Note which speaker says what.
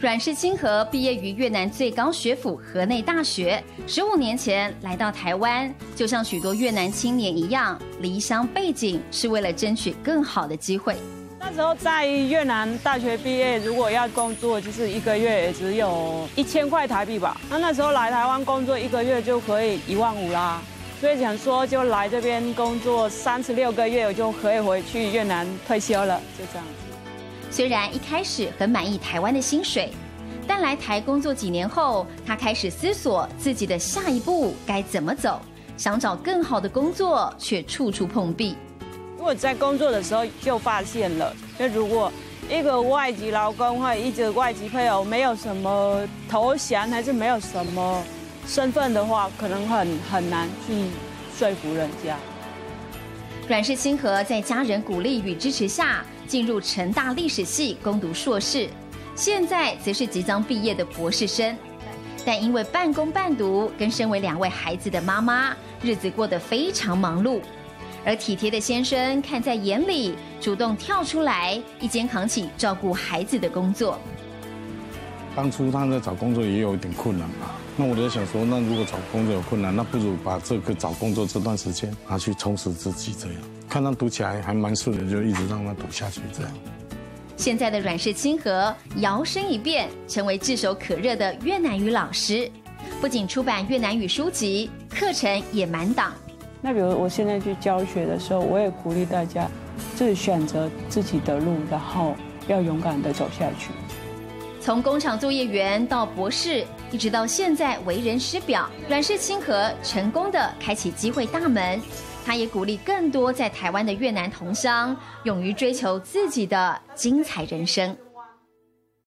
Speaker 1: 阮氏清河毕业于越南最高学府河内大学，十五年前来到台湾，就像许多越南青年一样，离乡背井是为了争取更好的机会。
Speaker 2: 那时候在越南大学毕业，如果要工作，就是一个月也只有一千块台币吧。那那时候来台湾工作，一个月就可以一万五啦。所以想说，就来这边工作三十六个月，我就可以回去越南退休了，就这样子。
Speaker 1: 虽然一开始很满意台湾的薪水，但来台工作几年后，他开始思索自己的下一步该怎么走，想找更好的工作，却处处碰壁。
Speaker 2: 我在工作的时候就发现了，那如果一个外籍劳工或者一个外籍配偶没有什么头衔，还是没有什么。身份的话，可能很很难去说服人家。
Speaker 1: 阮氏清河在家人鼓励与支持下，进入成大历史系攻读硕士，现在则是即将毕业的博士生。但因为半工半读，跟身为两位孩子的妈妈，日子过得非常忙碌。而体贴的先生看在眼里，主动跳出来，一肩扛起照顾孩子的工作。
Speaker 3: 当初他在找工作也有一点困难吧。那我就想说，那如果找工作有困难，那不如把这个找工作这段时间拿去充实自己，这样看他读起来还蛮顺的，就一直让他读下去，这样。
Speaker 1: 现在的阮氏清河摇身一变，成为炙手可热的越南语老师，不仅出版越南语书籍，课程也满档。
Speaker 2: 那比如我现在去教学的时候，我也鼓励大家，自己选择自己的路，然后要勇敢的走下去。
Speaker 1: 从工厂作业员到博士，一直到现在为人师表，阮氏清河成功的开启机会大门。他也鼓励更多在台湾的越南同乡，勇于追求自己的精彩人生。